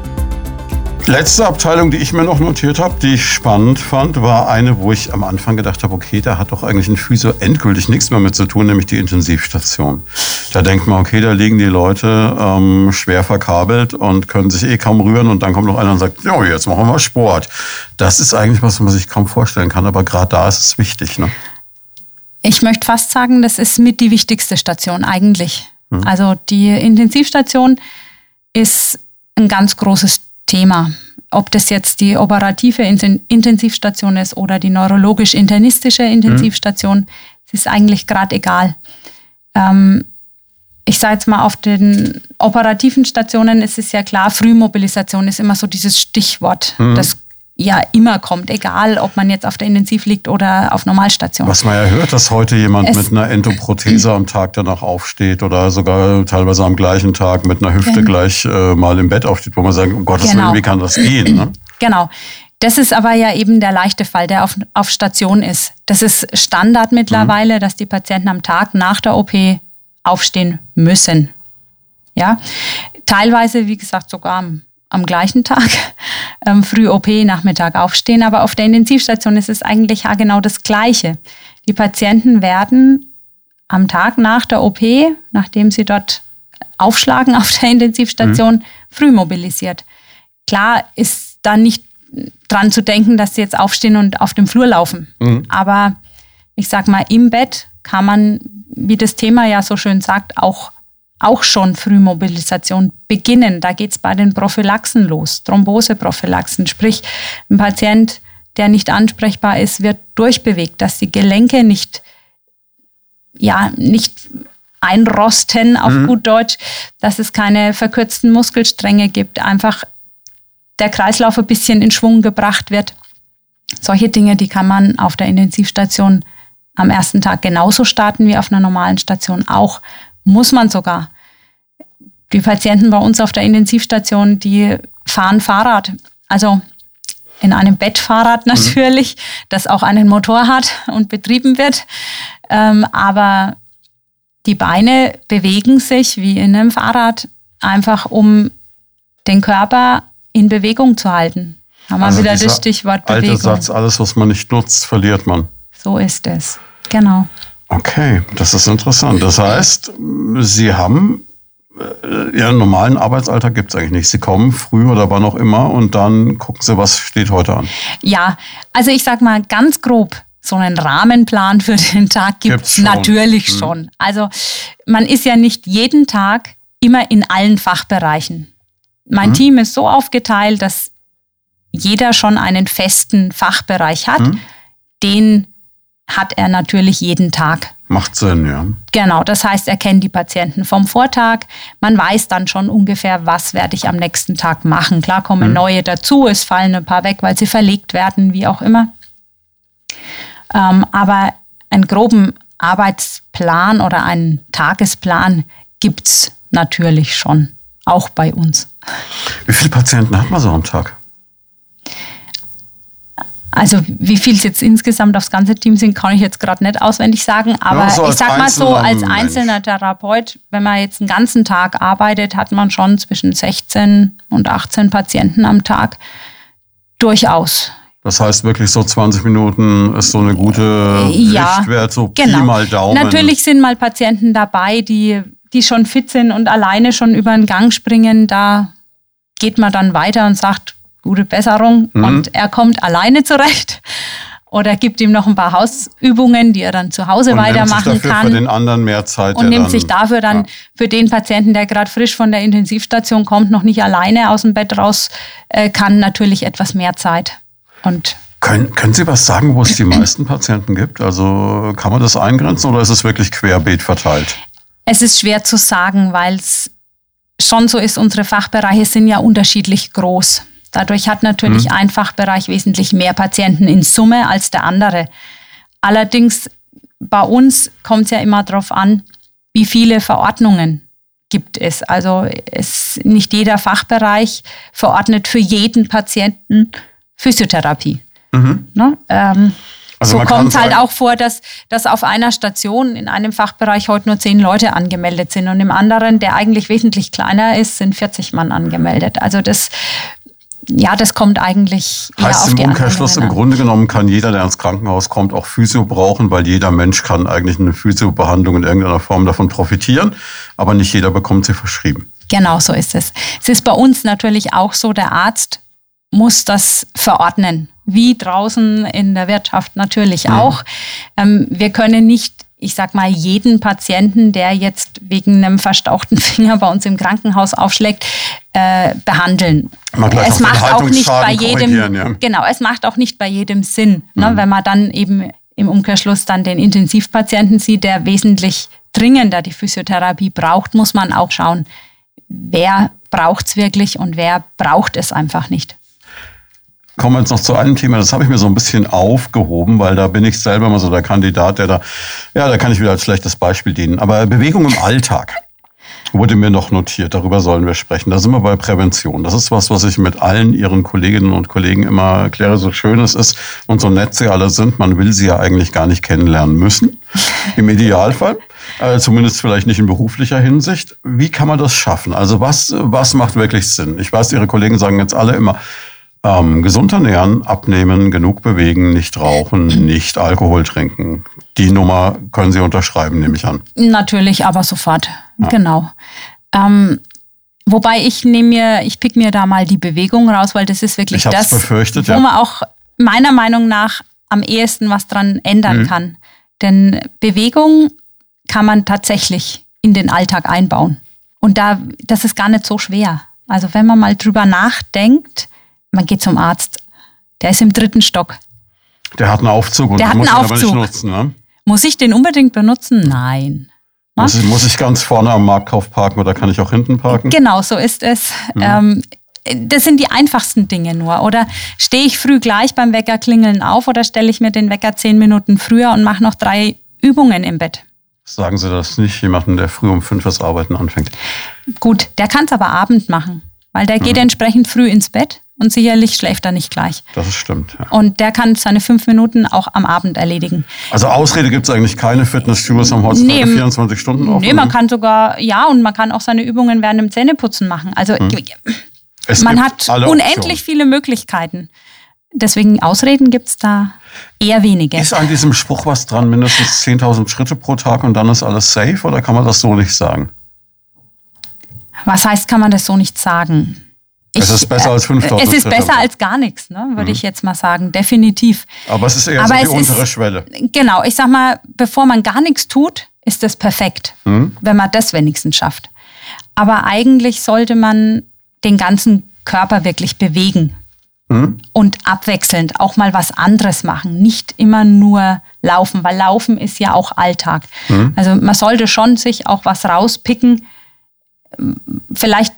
Speaker 1: Letzte Abteilung, die ich mir noch notiert habe, die ich spannend fand, war eine, wo ich am Anfang gedacht habe, okay, da hat doch eigentlich ein Physio endgültig nichts mehr mit zu tun, nämlich die Intensivstation. Da denkt man, okay, da liegen die Leute ähm, schwer verkabelt und können sich eh kaum rühren und dann kommt noch einer und sagt, ja, jetzt machen wir Sport. Das ist eigentlich was, was man sich kaum vorstellen kann, aber gerade da ist es wichtig. Ne?
Speaker 2: Ich möchte fast sagen, das ist mit die wichtigste Station eigentlich. Hm. Also die Intensivstation ist ein ganz großes Thema. Ob das jetzt die operative Intensivstation ist oder die neurologisch-internistische Intensivstation, mhm. ist eigentlich gerade egal. Ähm, ich sage jetzt mal, auf den operativen Stationen ist es ja klar, Frühmobilisation ist immer so dieses Stichwort. Mhm. Das ja immer kommt, egal ob man jetzt auf der Intensiv liegt oder auf Normalstation.
Speaker 1: Was man ja hört, dass heute jemand es mit einer Endoprothese am Tag danach aufsteht oder sogar teilweise am gleichen Tag mit einer Hüfte genau. gleich äh, mal im Bett aufsteht, wo man sagt, um Gottes genau. Willen, wie kann das gehen? Ne? [clears throat]
Speaker 2: Genau. Das ist aber ja eben der leichte Fall, der auf, auf Station ist. Das ist Standard mittlerweile, mhm. dass die Patienten am Tag nach der OP aufstehen müssen. Ja, teilweise, wie gesagt, sogar am am gleichen Tag, [laughs] ähm, früh OP, Nachmittag aufstehen. Aber auf der Intensivstation ist es eigentlich ja genau das Gleiche. Die Patienten werden am Tag nach der OP, nachdem sie dort aufschlagen auf der Intensivstation, mhm. früh mobilisiert. Klar ist da nicht dran zu denken, dass sie jetzt aufstehen und auf dem Flur laufen. Mhm. Aber ich sag mal, im Bett kann man, wie das Thema ja so schön sagt, auch auch schon Frühmobilisation beginnen. Da geht es bei den Prophylaxen los, Thromboseprophylaxen. Sprich, ein Patient, der nicht ansprechbar ist, wird durchbewegt, dass die Gelenke nicht, ja, nicht einrosten auf mhm. gut Deutsch, dass es keine verkürzten Muskelstränge gibt, einfach der Kreislauf ein bisschen in Schwung gebracht wird. Solche Dinge, die kann man auf der Intensivstation am ersten Tag genauso starten wie auf einer normalen Station auch muss man sogar. Die Patienten bei uns auf der Intensivstation, die fahren Fahrrad. Also in einem Bettfahrrad [laughs] mhm. natürlich, mhm. das auch einen Motor hat und betrieben wird. Ähm, aber die Beine bewegen sich wie in einem Fahrrad, einfach um den Körper in Bewegung zu halten. Haben wir also wieder das Stichwort
Speaker 1: Bewegung. Alter Satz, alles, was man nicht nutzt, verliert man.
Speaker 2: So ist es. Genau.
Speaker 1: Okay, das ist interessant. Das heißt, Sie haben Ihren normalen Arbeitsalltag gibt es eigentlich nicht. Sie kommen früh oder wann auch immer und dann gucken Sie, was steht heute an.
Speaker 2: Ja, also ich sag mal ganz grob, so einen Rahmenplan für den Tag gibt es natürlich hm. schon. Also man ist ja nicht jeden Tag immer in allen Fachbereichen. Mein hm. Team ist so aufgeteilt, dass jeder schon einen festen Fachbereich hat, hm. den hat er natürlich jeden Tag.
Speaker 1: Macht Sinn, ja.
Speaker 2: Genau, das heißt, er kennt die Patienten vom Vortag. Man weiß dann schon ungefähr, was werde ich am nächsten Tag machen. Klar kommen mhm. neue dazu, es fallen ein paar weg, weil sie verlegt werden, wie auch immer. Ähm, aber einen groben Arbeitsplan oder einen Tagesplan gibt es natürlich schon, auch bei uns.
Speaker 1: Wie viele Patienten hat man so am Tag?
Speaker 2: Also wie viel es jetzt insgesamt aufs ganze Team sind, kann ich jetzt gerade nicht auswendig sagen. Aber ja, so ich sag mal so, als einzelner Mensch. Therapeut, wenn man jetzt einen ganzen Tag arbeitet, hat man schon zwischen 16 und 18 Patienten am Tag. Durchaus.
Speaker 1: Das heißt wirklich so 20 Minuten ist so eine gute ja, Richtwert, so genau. Pi mal Daumen.
Speaker 2: Natürlich sind mal Patienten dabei, die, die schon fit sind und alleine schon über den Gang springen. Da geht man dann weiter und sagt, gute Besserung mhm. und er kommt alleine zurecht. Oder gibt ihm noch ein paar Hausübungen, die er dann zu Hause und weitermachen nimmt sich dafür kann.
Speaker 1: Für den anderen mehr Zeit.
Speaker 2: Und nimmt dann, sich dafür dann ja. für den Patienten, der gerade frisch von der Intensivstation kommt, noch nicht alleine aus dem Bett raus äh, kann, natürlich etwas mehr Zeit. Und
Speaker 1: können, können Sie was sagen, wo es die meisten Patienten gibt? Also kann man das eingrenzen oder ist es wirklich querbeet verteilt?
Speaker 2: Es ist schwer zu sagen, weil es schon so ist, unsere Fachbereiche sind ja unterschiedlich groß. Dadurch hat natürlich mhm. ein Fachbereich wesentlich mehr Patienten in Summe als der andere. Allerdings bei uns kommt es ja immer darauf an, wie viele Verordnungen gibt es. Also es, nicht jeder Fachbereich verordnet für jeden Patienten Physiotherapie. Mhm. Ne? Ähm, also so kommt es halt auch vor, dass, dass auf einer Station in einem Fachbereich heute nur zehn Leute angemeldet sind und im anderen, der eigentlich wesentlich kleiner ist, sind 40 Mann angemeldet. Also das ja, das kommt eigentlich
Speaker 1: heißt auf im Umkehrschluss im Grunde genommen kann jeder, der ins Krankenhaus kommt, auch Physio brauchen, weil jeder Mensch kann eigentlich eine Physiobehandlung in irgendeiner Form davon profitieren, aber nicht jeder bekommt sie verschrieben.
Speaker 2: Genau so ist es. Es ist bei uns natürlich auch so, der Arzt muss das verordnen, wie draußen in der Wirtschaft natürlich mhm. auch. Ähm, wir können nicht ich sag mal, jeden Patienten, der jetzt wegen einem verstauchten [laughs] Finger bei uns im Krankenhaus aufschlägt, äh, behandeln. Es macht auch nicht bei jedem, ja. genau, es macht auch nicht bei jedem Sinn, ne, mhm. ne, wenn man dann eben im Umkehrschluss dann den Intensivpatienten sieht, der wesentlich dringender die Physiotherapie braucht, muss man auch schauen, wer braucht es wirklich und wer braucht es einfach nicht
Speaker 1: kommen wir jetzt noch zu einem Thema, das habe ich mir so ein bisschen aufgehoben, weil da bin ich selber mal so der Kandidat, der da, ja, da kann ich wieder als schlechtes Beispiel dienen. Aber Bewegung im Alltag wurde mir noch notiert, darüber sollen wir sprechen. Da sind wir bei Prävention. Das ist was, was ich mit allen Ihren Kolleginnen und Kollegen immer erkläre, so schön es ist und so nett sie alle sind. Man will sie ja eigentlich gar nicht kennenlernen müssen, im Idealfall. Äh, zumindest vielleicht nicht in beruflicher Hinsicht. Wie kann man das schaffen? Also was, was macht wirklich Sinn? Ich weiß, Ihre Kollegen sagen jetzt alle immer, ähm, gesund ernähren, abnehmen, genug bewegen, nicht rauchen, nicht Alkohol trinken. Die Nummer können Sie unterschreiben, nehme ich an.
Speaker 2: Natürlich, aber sofort. Ja. Genau. Ähm, wobei ich nehme mir, ich pick mir da mal die Bewegung raus, weil das ist wirklich
Speaker 1: ich
Speaker 2: das,
Speaker 1: befürchtet,
Speaker 2: wo ja. man auch meiner Meinung nach am ehesten was dran ändern mhm. kann. Denn Bewegung kann man tatsächlich in den Alltag einbauen. Und da, das ist gar nicht so schwer. Also wenn man mal drüber nachdenkt, man geht zum Arzt. Der ist im dritten Stock.
Speaker 1: Der hat einen Aufzug und
Speaker 2: der hat
Speaker 1: muss
Speaker 2: einen Aufzug. aber nicht nutzen. Ne? Muss ich den unbedingt benutzen? Nein.
Speaker 1: Muss ich, muss ich, ganz vorne am Marktkauf parken oder kann ich auch hinten parken?
Speaker 2: Genau, so ist es. Mhm. Ähm, das sind die einfachsten Dinge nur. Oder stehe ich früh gleich beim Wecker klingeln auf oder stelle ich mir den Wecker zehn Minuten früher und mache noch drei Übungen im Bett?
Speaker 1: Sagen Sie das nicht jemanden, der früh um fünf das Arbeiten anfängt?
Speaker 2: Gut, der kann es aber Abend machen, weil der mhm. geht entsprechend früh ins Bett und sicherlich schläft er nicht gleich.
Speaker 1: Das stimmt. Ja.
Speaker 2: Und der kann seine fünf Minuten auch am Abend erledigen.
Speaker 1: Also Ausrede gibt es eigentlich keine Fitnessstudios am heutzutage nee, 24 Stunden offen?
Speaker 2: Nee, man kann sogar, ja, und man kann auch seine Übungen während dem Zähneputzen machen. Also hm. man hat unendlich viele Möglichkeiten. Deswegen Ausreden gibt es da eher wenige.
Speaker 1: Ist an diesem Spruch was dran, mindestens 10.000 Schritte pro Tag und dann ist alles safe oder kann man das so nicht sagen?
Speaker 2: Was heißt, kann man das so nicht sagen?
Speaker 1: Ich, es ist besser als 5000
Speaker 2: Es ist besser als gar nichts, ne, würde mhm. ich jetzt mal sagen, definitiv.
Speaker 1: Aber es ist eher Aber so die untere ist, Schwelle.
Speaker 2: Genau, ich sag mal, bevor man gar nichts tut, ist das perfekt, mhm. wenn man das wenigstens schafft. Aber eigentlich sollte man den ganzen Körper wirklich bewegen mhm. und abwechselnd auch mal was anderes machen, nicht immer nur laufen, weil laufen ist ja auch Alltag. Mhm. Also man sollte schon sich auch was rauspicken, vielleicht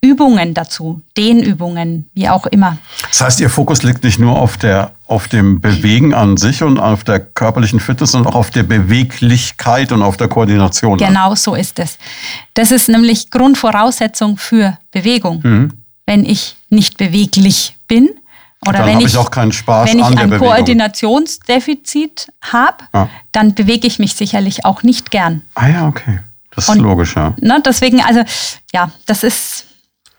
Speaker 2: Übungen dazu, Dehnübungen, wie auch immer.
Speaker 1: Das heißt, Ihr Fokus liegt nicht nur auf, der, auf dem Bewegen an sich und auf der körperlichen Fitness, sondern auch auf der Beweglichkeit und auf der Koordination.
Speaker 2: Genau so ist es. Das ist nämlich Grundvoraussetzung für Bewegung. Mhm. Wenn ich nicht beweglich bin, oder dann wenn ich, ich
Speaker 1: auch keinen Spaß
Speaker 2: wenn ich ein Koordinationsdefizit habe, ja. dann bewege ich mich sicherlich auch nicht gern.
Speaker 1: Ah ja, okay. Das ist und, logisch, ja.
Speaker 2: Ne, deswegen, also ja, das ist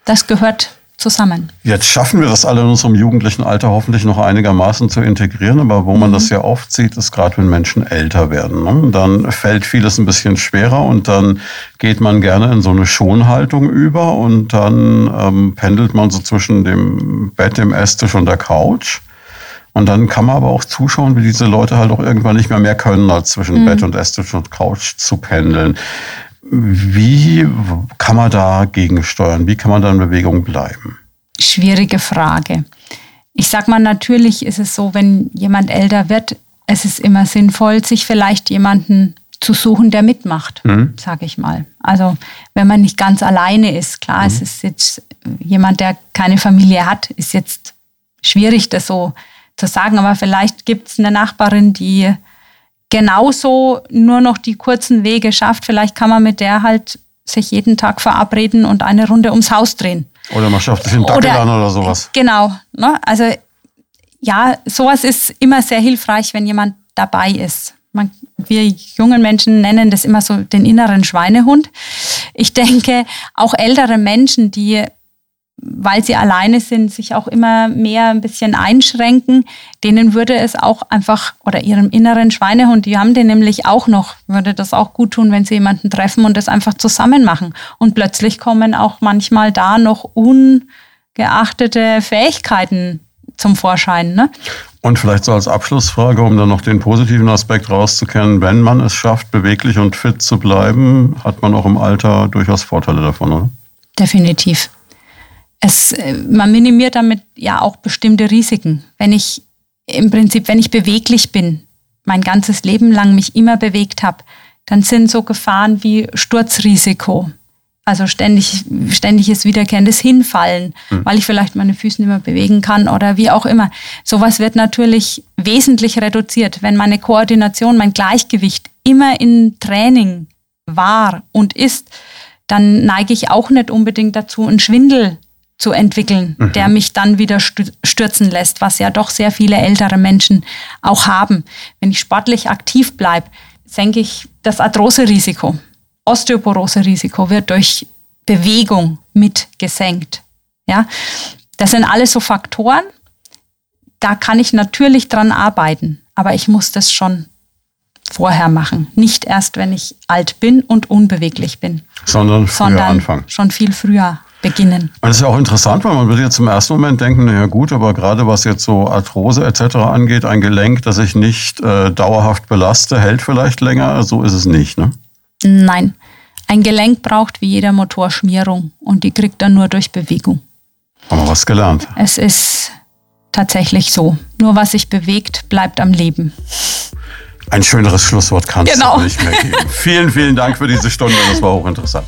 Speaker 2: das gehört zusammen.
Speaker 1: Jetzt schaffen wir das alle in unserem jugendlichen Alter hoffentlich noch einigermaßen zu integrieren, aber wo man mhm. das ja oft sieht, ist gerade wenn Menschen älter werden. Ne? Dann fällt vieles ein bisschen schwerer und dann geht man gerne in so eine Schonhaltung über und dann ähm, pendelt man so zwischen dem Bett, dem Esstisch und der Couch. Und dann kann man aber auch zuschauen, wie diese Leute halt auch irgendwann nicht mehr mehr können, als zwischen mhm. Bett und Esstisch und Couch zu pendeln. Wie kann man da gegensteuern? Wie kann man da in Bewegung bleiben?
Speaker 2: Schwierige Frage. Ich sag mal, natürlich ist es so, wenn jemand älter wird, es ist immer sinnvoll, sich vielleicht jemanden zu suchen, der mitmacht, mhm. sage ich mal. Also wenn man nicht ganz alleine ist, klar, mhm. es ist jetzt jemand, der keine Familie hat, ist jetzt schwierig, das so zu sagen, aber vielleicht gibt es eine Nachbarin, die genauso nur noch die kurzen Wege schafft. Vielleicht kann man mit der halt sich jeden Tag verabreden und eine Runde ums Haus drehen.
Speaker 1: Oder man schafft sich einen Dackel oder, an oder sowas.
Speaker 2: Genau. Ne? Also ja, sowas ist immer sehr hilfreich, wenn jemand dabei ist. Man, wir jungen Menschen nennen das immer so den inneren Schweinehund. Ich denke, auch ältere Menschen, die weil sie alleine sind, sich auch immer mehr ein bisschen einschränken, denen würde es auch einfach, oder ihrem inneren Schweinehund, die haben den nämlich auch noch, würde das auch gut tun, wenn sie jemanden treffen und das einfach zusammen machen. Und plötzlich kommen auch manchmal da noch ungeachtete Fähigkeiten zum Vorschein. Ne?
Speaker 1: Und vielleicht so als Abschlussfrage, um dann noch den positiven Aspekt rauszukennen, wenn man es schafft, beweglich und fit zu bleiben, hat man auch im Alter durchaus Vorteile davon, oder?
Speaker 2: Definitiv es, äh, man minimiert damit ja auch bestimmte Risiken. Wenn ich im Prinzip, wenn ich beweglich bin, mein ganzes Leben lang mich immer bewegt habe, dann sind so Gefahren wie Sturzrisiko, also ständig, ständiges wiederkehrendes Hinfallen, mhm. weil ich vielleicht meine Füße nicht mehr bewegen kann oder wie auch immer. Sowas wird natürlich wesentlich reduziert, wenn meine Koordination, mein Gleichgewicht immer in Training war und ist, dann neige ich auch nicht unbedingt dazu, einen Schwindel zu entwickeln, mhm. der mich dann wieder stürzen lässt, was ja doch sehr viele ältere Menschen auch haben. Wenn ich sportlich aktiv bleibe, senke ich das Arthrose-Risiko. Osteoporose-Risiko wird durch Bewegung mit gesenkt. Ja, das sind alles so Faktoren. Da kann ich natürlich dran arbeiten, aber ich muss das schon vorher machen. Nicht erst, wenn ich alt bin und unbeweglich bin.
Speaker 1: Sondern früher sondern anfangen.
Speaker 2: Schon viel früher beginnen.
Speaker 1: Das ist ja auch interessant, weil man würde jetzt im ersten Moment denken, naja gut, aber gerade was jetzt so Arthrose etc. angeht, ein Gelenk, das ich nicht äh, dauerhaft belaste, hält vielleicht länger. So ist es nicht, ne?
Speaker 2: Nein. Ein Gelenk braucht wie jeder Motor Schmierung und die kriegt er nur durch Bewegung.
Speaker 1: Haben wir was gelernt.
Speaker 2: Es ist tatsächlich so. Nur was sich bewegt, bleibt am Leben.
Speaker 1: Ein schöneres Schlusswort kannst genau. du nicht mehr geben. [laughs] vielen, vielen Dank für diese Stunde. Das war hochinteressant.